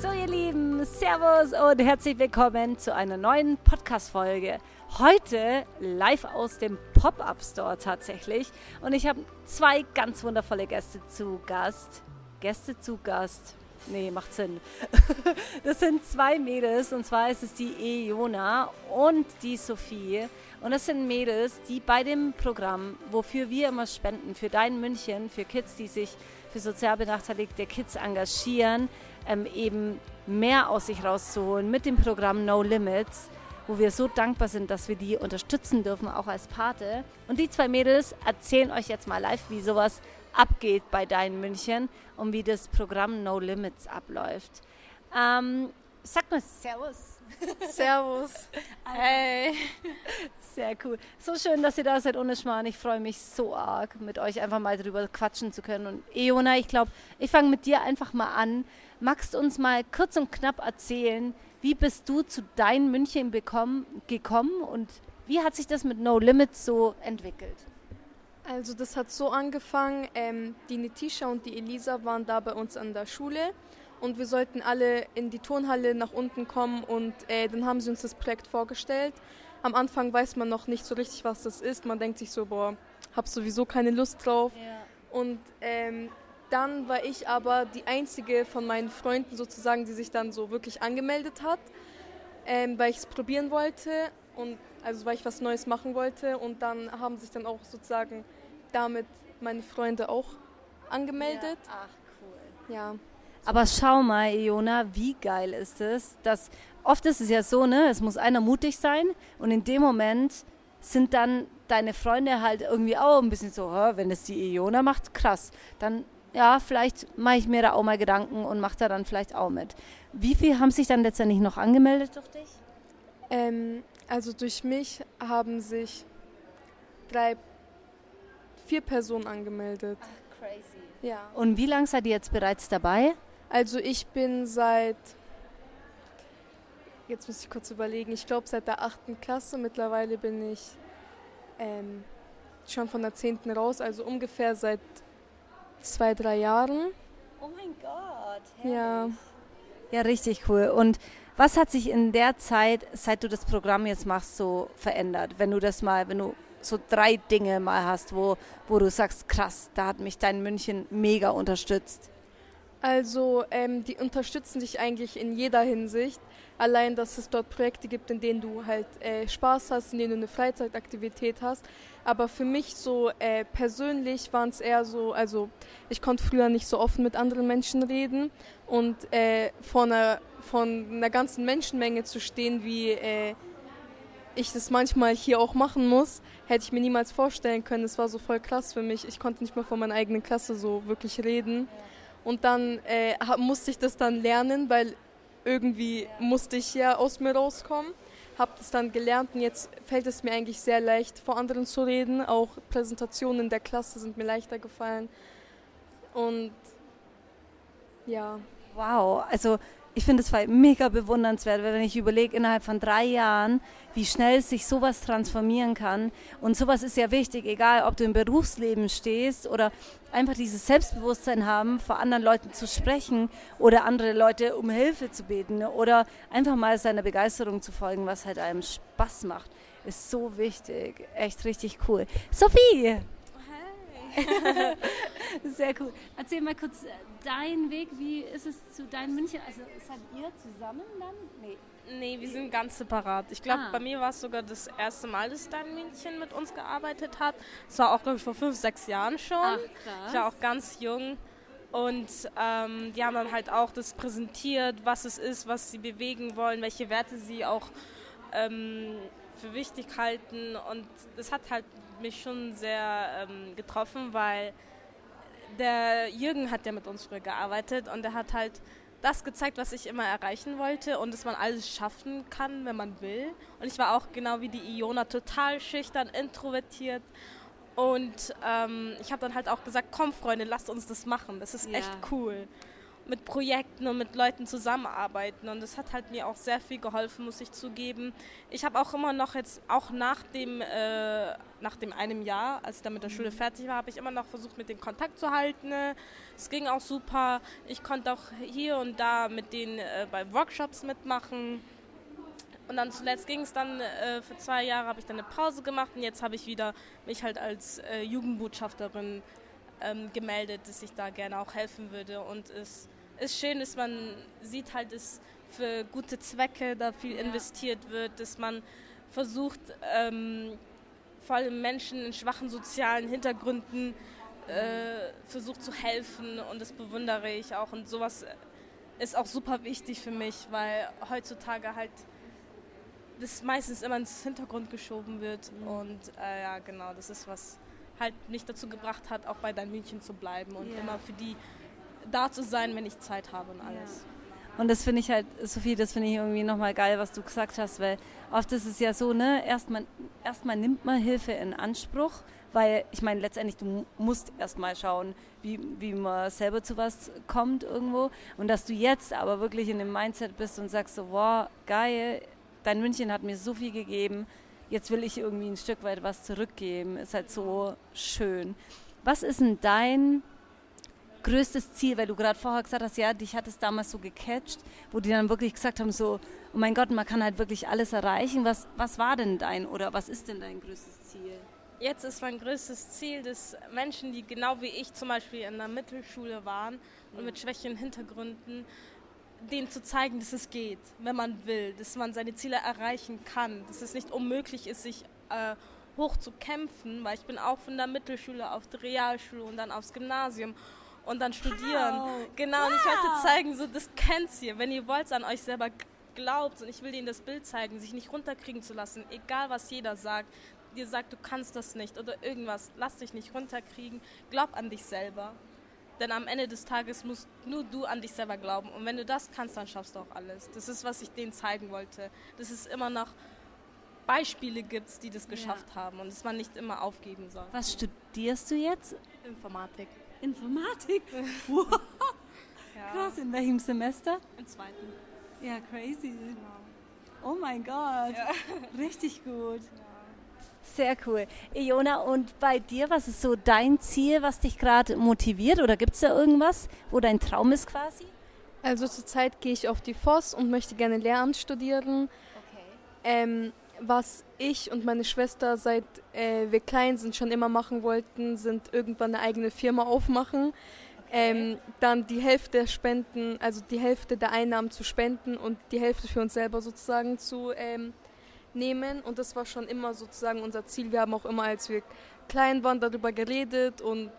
So, ihr Lieben, Servus und herzlich willkommen zu einer neuen Podcast-Folge. Heute live aus dem Pop-Up-Store tatsächlich. Und ich habe zwei ganz wundervolle Gäste zu Gast. Gäste zu Gast. Nee, macht Sinn. Das sind zwei Mädels und zwar ist es die Eona und die Sophie. Und das sind Mädels, die bei dem Programm, wofür wir immer spenden, für Dein München, für Kids, die sich für sozial benachteiligte Kids engagieren, ähm, eben mehr aus sich rauszuholen mit dem Programm No Limits, wo wir so dankbar sind, dass wir die unterstützen dürfen, auch als Pate. Und die zwei Mädels erzählen euch jetzt mal live, wie sowas abgeht bei Dein München und wie das Programm No Limits abläuft. Ähm, sag mal Servus. Servus. Hey. Sehr cool. So schön, dass ihr da seid ohne Schmarrn. Ich freue mich so arg, mit euch einfach mal drüber quatschen zu können. Und Eona, ich glaube, ich fange mit dir einfach mal an. Magst du uns mal kurz und knapp erzählen, wie bist du zu dein München bekommen, gekommen und wie hat sich das mit No Limits so entwickelt? Also das hat so angefangen, ähm, die Netisha und die Elisa waren da bei uns an der Schule und wir sollten alle in die Turnhalle nach unten kommen und äh, dann haben sie uns das Projekt vorgestellt. Am Anfang weiß man noch nicht so richtig, was das ist. Man denkt sich so, boah, hab sowieso keine Lust drauf. Ja. Und ähm, dann war ich aber die einzige von meinen Freunden sozusagen, die sich dann so wirklich angemeldet hat, ähm, weil ich es probieren wollte und also weil ich was Neues machen wollte. Und dann haben sich dann auch sozusagen damit meine Freunde auch angemeldet. Ach, cool. Ja. Aber schau mal, Iona, wie geil ist es, dass oft ist es ja so, ne, es muss einer mutig sein und in dem Moment sind dann deine Freunde halt irgendwie auch ein bisschen so, "Hä, wenn es die Iona macht, krass, dann ja, vielleicht mache ich mir da auch mal Gedanken und mache da dann vielleicht auch mit. Wie viel haben sich dann letztendlich noch angemeldet durch dich? Ähm, also durch mich haben sich drei, vier Personen angemeldet. crazy. Ja. Und wie lange seid ihr jetzt bereits dabei? Also ich bin seit, jetzt muss ich kurz überlegen, ich glaube seit der achten Klasse. Mittlerweile bin ich ähm, schon von der zehnten raus, also ungefähr seit zwei, drei Jahren. Oh mein Gott. Ja. Ja, richtig cool. Und was hat sich in der Zeit, seit du das Programm jetzt machst, so verändert? Wenn du das mal, wenn du so drei Dinge mal hast, wo, wo du sagst, krass, da hat mich dein München mega unterstützt. Also ähm, die unterstützen dich eigentlich in jeder Hinsicht. Allein, dass es dort Projekte gibt, in denen du halt äh, Spaß hast, in denen du eine Freizeitaktivität hast. Aber für mich so äh, persönlich waren es eher so, also ich konnte früher nicht so offen mit anderen Menschen reden und äh, vor, einer, von einer ganzen Menschenmenge zu stehen, wie äh, ich das manchmal hier auch machen muss, hätte ich mir niemals vorstellen können. Es war so voll krass für mich. Ich konnte nicht mehr vor meiner eigenen Klasse so wirklich reden. Und dann äh, musste ich das dann lernen, weil irgendwie musste ich ja aus mir rauskommen. Habe das dann gelernt und jetzt fällt es mir eigentlich sehr leicht, vor anderen zu reden. Auch Präsentationen in der Klasse sind mir leichter gefallen. Und ja, Wow, also ich finde es mega bewundernswert, weil wenn ich überlege, innerhalb von drei Jahren, wie schnell sich sowas transformieren kann. Und sowas ist ja wichtig, egal ob du im Berufsleben stehst oder einfach dieses Selbstbewusstsein haben, vor anderen Leuten zu sprechen oder andere Leute um Hilfe zu beten oder einfach mal seiner Begeisterung zu folgen, was halt einem Spaß macht, ist so wichtig. Echt richtig cool. Sophie! Sehr cool. Erzähl mal kurz deinen Weg. Wie ist es zu deinem München? Also seid ihr zusammen dann? Nee. Nee, wir sind ganz separat. Ich glaube, Ah. bei mir war es sogar das erste Mal, dass dein Mädchen mit uns gearbeitet hat. Das war auch, glaube ich, vor fünf, sechs Jahren schon. krass. Ich war auch ganz jung. Und ähm, die haben dann halt auch das präsentiert, was es ist, was sie bewegen wollen, welche Werte sie auch ähm, für wichtig halten. Und das hat halt mich schon sehr ähm, getroffen, weil der Jürgen hat ja mit uns früher gearbeitet und er hat halt das gezeigt, was ich immer erreichen wollte und dass man alles schaffen kann, wenn man will. Und ich war auch genau wie die Iona total schüchtern, introvertiert. Und ähm, ich habe dann halt auch gesagt, komm Freunde, lasst uns das machen. Das ist Ja. echt cool. Mit Projekten und mit Leuten zusammenarbeiten. Und das hat halt mir auch sehr viel geholfen, muss ich zugeben. Ich habe auch immer noch jetzt, auch nach dem, äh, nach dem einem Jahr, als ich dann mit der Schule fertig war, habe ich immer noch versucht, mit denen Kontakt zu halten. Es ging auch super. Ich konnte auch hier und da mit denen äh, bei Workshops mitmachen. Und dann zuletzt ging es dann, äh, für zwei Jahre habe ich dann eine Pause gemacht und jetzt habe ich wieder mich halt als äh, Jugendbotschafterin ähm, gemeldet, dass ich da gerne auch helfen würde. Und es ist schön, dass man sieht halt, dass für gute Zwecke da viel ja. investiert wird, dass man versucht, ähm, vor allem Menschen in schwachen sozialen Hintergründen äh, versucht zu helfen und das bewundere ich auch. Und sowas ist auch super wichtig für mich, weil heutzutage halt das meistens immer ins Hintergrund geschoben wird. Mhm. Und äh, ja, genau, das ist was halt nicht dazu gebracht hat, auch bei deinem Mädchen zu bleiben und yeah. immer für die da zu sein, wenn ich Zeit habe und alles. Und das finde ich halt, Sophie, das finde ich irgendwie nochmal geil, was du gesagt hast, weil oft ist es ja so, ne, erstmal erstmal nimmt man Hilfe in Anspruch, weil ich meine, letztendlich, du musst erstmal schauen, wie, wie man selber zu was kommt irgendwo. Und dass du jetzt aber wirklich in dem Mindset bist und sagst so, wow, geil, dein München hat mir so viel gegeben, jetzt will ich irgendwie ein Stück weit was zurückgeben, ist halt so schön. Was ist denn dein größtes Ziel, weil du gerade vorher gesagt hast, ja, dich hat es damals so gecatcht, wo die dann wirklich gesagt haben, so, oh mein Gott, man kann halt wirklich alles erreichen. Was, was war denn dein oder was ist denn dein größtes Ziel? Jetzt ist mein größtes Ziel, dass Menschen, die genau wie ich zum Beispiel in der Mittelschule waren und mit schwächeren Hintergründen, denen zu zeigen, dass es geht, wenn man will, dass man seine Ziele erreichen kann, dass es nicht unmöglich ist, sich äh, hoch zu kämpfen, weil ich bin auch von der Mittelschule auf die Realschule und dann aufs Gymnasium und dann studieren. Wow. Genau, wow. und ich wollte zeigen, so das kennt ihr, wenn ihr wollt an euch selber glaubt und ich will ihnen das Bild zeigen, sich nicht runterkriegen zu lassen, egal was jeder sagt, dir sagt, du kannst das nicht oder irgendwas, lass dich nicht runterkriegen, glaub an dich selber. Denn am Ende des Tages musst nur du an dich selber glauben. Und wenn du das kannst, dann schaffst du auch alles. Das ist, was ich denen zeigen wollte. Dass es immer noch Beispiele gibt, die das geschafft ja. haben und dass man nicht immer aufgeben soll. Was studierst du jetzt? Informatik. Informatik? Wow. ja. Krass, in welchem Semester? Im zweiten. Ja, crazy. Genau. Oh mein Gott. Ja. Richtig gut. Sehr cool. Iona, und bei dir, was ist so dein Ziel, was dich gerade motiviert? Oder gibt es da irgendwas, wo dein Traum ist quasi? Also zurzeit gehe ich auf die FOS und möchte gerne Lehramt studieren. Okay. Ähm, was ich und meine Schwester seit äh, wir klein sind schon immer machen wollten, sind irgendwann eine eigene Firma aufmachen. Okay. Ähm, dann die Hälfte der Spenden, also die Hälfte der Einnahmen zu spenden und die Hälfte für uns selber sozusagen zu ähm, nehmen. Und das war schon immer sozusagen unser Ziel. Wir haben auch immer, als wir klein waren, darüber geredet und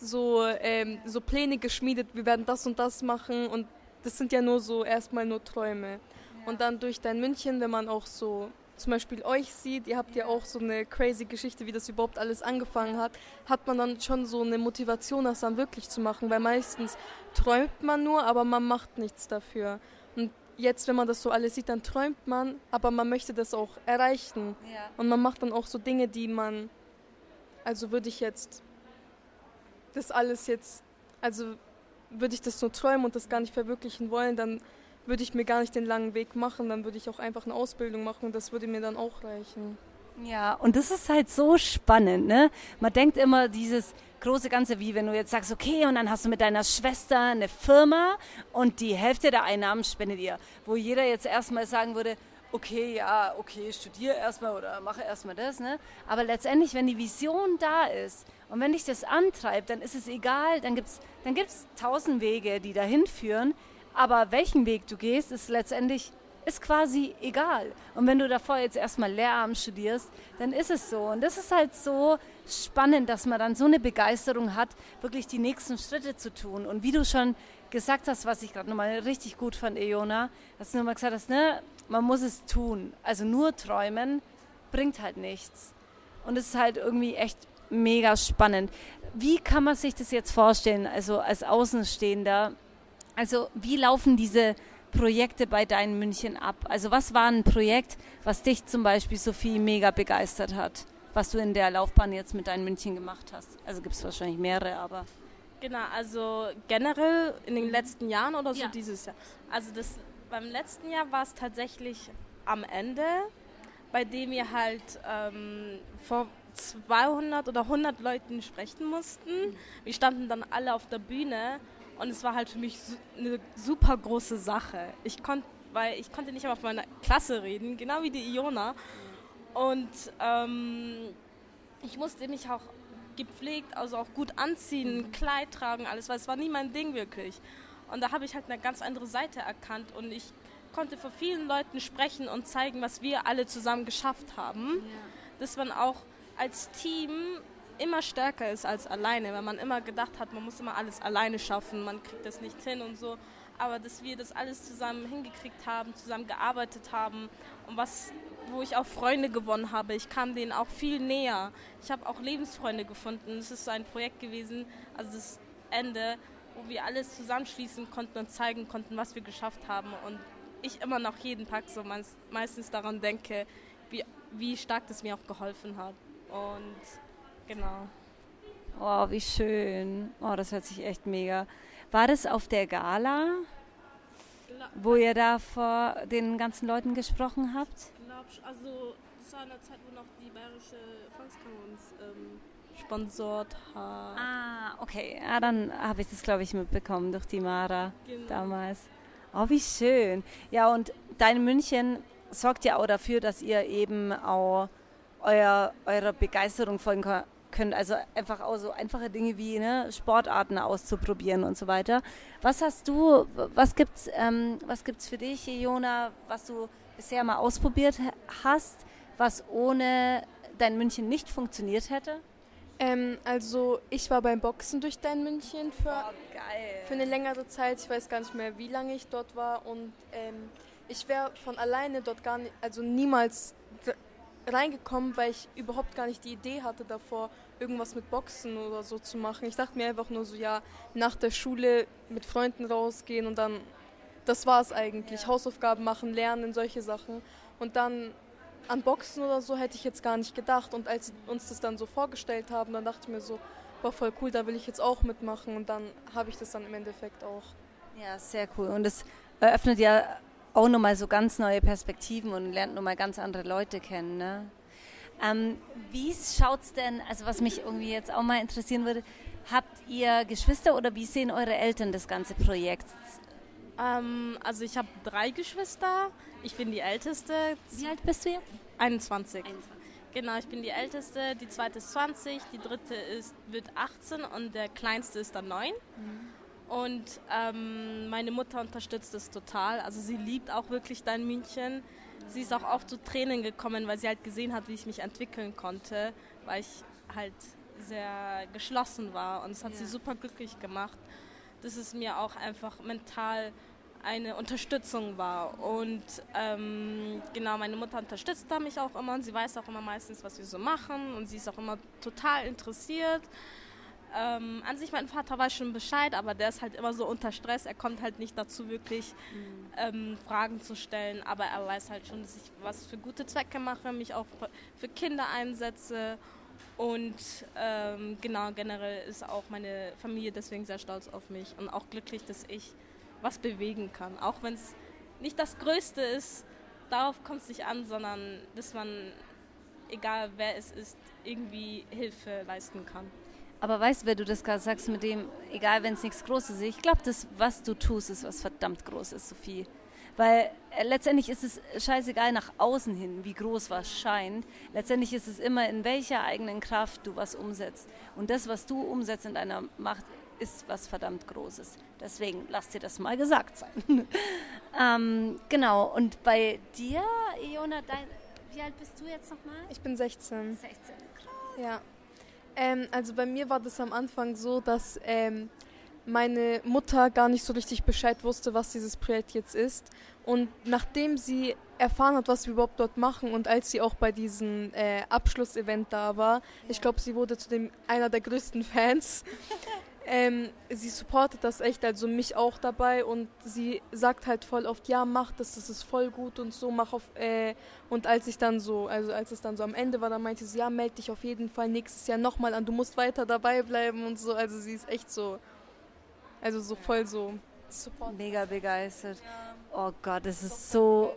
so, ähm, so Pläne geschmiedet, wir werden das und das machen. Und das sind ja nur so erstmal nur Träume. Ja. Und dann durch dein München, wenn man auch so zum Beispiel euch sieht, ihr habt ja auch so eine crazy Geschichte, wie das überhaupt alles angefangen hat, hat man dann schon so eine Motivation, das dann wirklich zu machen, weil meistens träumt man nur, aber man macht nichts dafür. Jetzt, wenn man das so alles sieht, dann träumt man, aber man möchte das auch erreichen. Ja. Und man macht dann auch so Dinge, die man, also würde ich jetzt das alles jetzt, also würde ich das nur träumen und das gar nicht verwirklichen wollen, dann würde ich mir gar nicht den langen Weg machen, dann würde ich auch einfach eine Ausbildung machen und das würde mir dann auch reichen. Ja, und das ist halt so spannend, ne? Man denkt immer dieses, große Ganze, wie wenn du jetzt sagst, okay, und dann hast du mit deiner Schwester eine Firma und die Hälfte der Einnahmen spendet ihr. Wo jeder jetzt erstmal sagen würde, okay, ja, okay, studiere erstmal oder mache erstmal das, ne? Aber letztendlich, wenn die Vision da ist und wenn dich das antreibt, dann ist es egal, dann gibt es dann gibt's tausend Wege, die dahin führen. Aber welchen Weg du gehst, ist letztendlich ist quasi egal. Und wenn du davor jetzt erstmal Lehramt studierst, dann ist es so. Und das ist halt so spannend, dass man dann so eine Begeisterung hat, wirklich die nächsten Schritte zu tun. Und wie du schon gesagt hast, was ich gerade nochmal richtig gut fand, Eona, dass du nochmal gesagt hast, ne, man muss es tun. Also nur träumen bringt halt nichts. Und es ist halt irgendwie echt mega spannend. Wie kann man sich das jetzt vorstellen, also als Außenstehender? Also wie laufen diese Projekte bei deinen München ab? Also was war ein Projekt, was dich zum Beispiel Sophie mega begeistert hat, was du in der Laufbahn jetzt mit deinen München gemacht hast? Also gibt es wahrscheinlich mehrere, aber Genau, also generell in den letzten Jahren oder so Ja. dieses Jahr. Also das beim letzten Jahr war es tatsächlich am Ende, bei dem wir halt ähm, vor 200 oder 100 Leuten sprechen mussten. Wir standen dann alle auf der Bühne und es war halt für mich eine super große Sache. Ich konnte, weil ich konnte nicht einmal von meiner Klasse reden, genau wie die Iona. Und ähm, ich musste mich auch gepflegt, also auch gut anziehen, ein Kleid tragen, alles, weil es war nie mein Ding wirklich. Und da habe ich halt eine ganz andere Seite erkannt und ich konnte vor vielen Leuten sprechen und zeigen, was wir alle zusammen geschafft haben. Dass man auch als Team immer stärker ist als alleine, weil man immer gedacht hat, man muss immer alles alleine schaffen, man kriegt das nicht hin und so. Aber dass wir das alles zusammen hingekriegt haben, zusammen gearbeitet haben und was, wo ich auch Freunde gewonnen habe. Ich kam denen auch viel näher. Ich habe auch Lebensfreunde gefunden. Es ist so ein Projekt gewesen, also das Ende, wo wir alles zusammenschließen konnten und zeigen konnten, was wir geschafft haben. Und ich immer noch jeden Tag so meist, meistens daran denke, wie, wie stark das mir auch geholfen hat. Und genau. Oh, wie schön. Oh, das hört sich echt mega. War das auf der Gala, wo ihr da vor den ganzen Leuten gesprochen habt? Glaub, also das war in der Zeit, wo noch die Bayerische Volkskammer uns ähm, sponsort hat. Ah, okay. Ja, dann habe ich das, glaube ich, mitbekommen durch die Mara Genau. damals. Oh, wie schön. Ja, und dein München sorgt ja auch dafür, dass ihr eben auch euer, eurer Begeisterung folgen ko- könnt. Also einfach auch so einfache Dinge wie ne, Sportarten auszuprobieren und so weiter. Was hast du, was gibt's, ähm, was gibt's für dich, Jona, was du bisher mal ausprobiert ha- hast, was ohne dein München nicht funktioniert hätte? Ähm, also ich war beim Boxen durch dein München für, geil. für eine längere Zeit. Ich weiß gar nicht mehr, wie lange ich dort war. Und ähm, ich wäre von alleine dort gar nicht, also niemals reingekommen, weil ich überhaupt gar nicht die Idee hatte davor, irgendwas mit Boxen oder so zu machen. Ich dachte mir einfach nur so, ja, nach der Schule mit Freunden rausgehen und dann, das war es eigentlich. Hausaufgaben machen, lernen, solche Sachen. Und dann an Boxen oder so hätte ich jetzt gar nicht gedacht. Und als sie uns das dann so vorgestellt haben, dann dachte ich mir so, war voll cool, da will ich jetzt auch mitmachen. Und dann habe ich das dann im Endeffekt auch. Ja, sehr cool. Und es eröffnet ja auch nochmal so ganz neue Perspektiven und lernt nochmal ganz andere Leute kennen. Ne? Ähm, wie schaut's denn, also was mich irgendwie jetzt auch mal interessieren würde, habt ihr Geschwister oder wie sehen eure Eltern das ganze Projekt? Ähm, also ich habe drei Geschwister. Ich bin die Älteste. Wie alt bist du jetzt? 21. Genau, ich bin die Älteste, die zweite ist 20, die dritte ist, wird 18 und der kleinste ist dann 9. Und ähm, meine Mutter unterstützt es total. Also sie liebt auch wirklich dein München. Sie ist auch oft zu Tränen gekommen, weil sie halt gesehen hat, wie ich mich entwickeln konnte, weil ich halt sehr geschlossen war und es hat sie super glücklich gemacht, dass es mir auch einfach mental eine Unterstützung war. Und ähm, genau, meine Mutter unterstützt da mich auch immer und sie weiß auch immer meistens, was wir so machen und sie ist auch immer total interessiert. Ähm, an sich, mein Vater weiß schon Bescheid, aber der ist halt immer so unter Stress. Er kommt halt nicht dazu, wirklich ähm, Fragen zu stellen. Aber er weiß halt schon, dass ich was für gute Zwecke mache, mich auch für- für Kinder einsetze. Und ähm, genau, generell ist auch meine Familie deswegen sehr stolz auf mich und auch glücklich, dass ich was bewegen kann. Auch wenn es nicht das Größte ist, darauf kommt es nicht an, sondern dass man, egal wer es ist, irgendwie Hilfe leisten kann. Aber weißt du, wenn du das gerade sagst mit dem, egal wenn es nichts Großes ist, ich glaube, das, was du tust, ist was verdammt Großes, Sophie. Weil äh, letztendlich ist es scheißegal nach außen hin, wie groß was scheint. Letztendlich ist es immer, in welcher eigenen Kraft du was umsetzt. Und das, was du umsetzt in deiner Macht, ist was verdammt Großes. Deswegen lass dir das mal gesagt sein. ähm, genau, und bei dir, Iona, dein, wie alt bist du jetzt nochmal? Ich bin 16. 16. Ja. Ähm, also bei mir war das am Anfang so, dass ähm, meine Mutter gar nicht so richtig Bescheid wusste, was dieses Projekt jetzt ist. Und nachdem sie erfahren hat, was wir überhaupt dort machen und als sie auch bei diesem äh, Abschlussevent da war, ich glaube, sie wurde zu dem einer der größten Fans, ähm, sie supportet das echt, also mich auch dabei und sie sagt halt voll oft, ja, mach das, das ist voll gut und so, mach auf, äh, und als ich dann so, also als es dann so am Ende war, dann meinte sie, ja, melde dich auf jeden Fall nächstes Jahr nochmal an, du musst weiter dabei bleiben und so, also sie ist echt so, also so voll so support. Mega begeistert. Oh Gott, es ist so,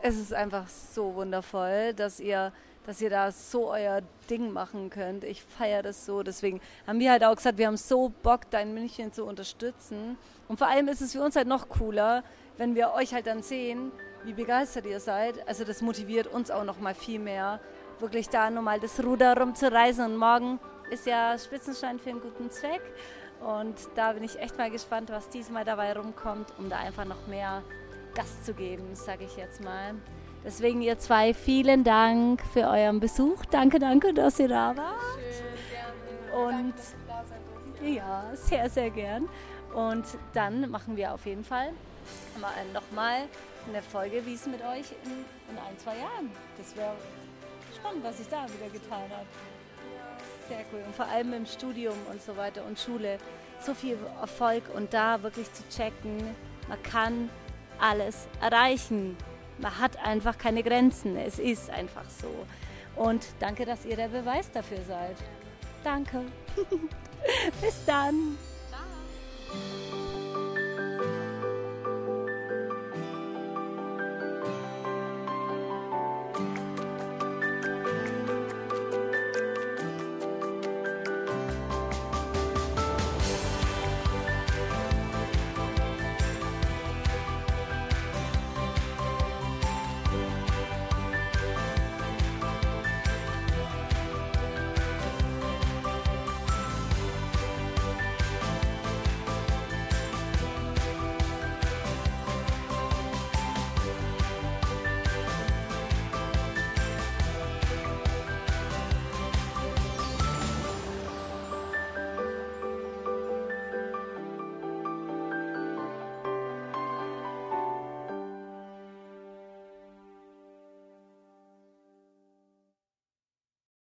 es ist einfach so wundervoll, dass ihr dass ihr da so euer Ding machen könnt. Ich feiere das so. Deswegen haben wir halt auch gesagt, wir haben so Bock, dein München zu unterstützen. Und vor allem ist es für uns halt noch cooler, wenn wir euch halt dann sehen, wie begeistert ihr seid. Also das motiviert uns auch noch mal viel mehr, wirklich da nochmal das Ruder rumzureisen. Und morgen ist ja Spitzenstein für einen guten Zweck. Und da bin ich echt mal gespannt, was diesmal dabei rumkommt, um da einfach noch mehr Gas zu geben, sage ich jetzt mal. Deswegen ihr zwei, vielen Dank für euren Besuch. Danke, danke, dass ihr da wart. Schön. Und ja, sehr, sehr gern. Und dann machen wir auf jeden Fall nochmal eine Folge, wie es mit euch in, in ein, zwei Jahren. Das wäre spannend, was sich da wieder getan hat. Sehr cool. Und vor allem im Studium und so weiter und Schule. So viel Erfolg und da wirklich zu checken, man kann alles erreichen man hat einfach keine Grenzen. Es ist einfach so. Und danke, dass ihr der Beweis dafür seid. Danke. Bis dann. Ciao.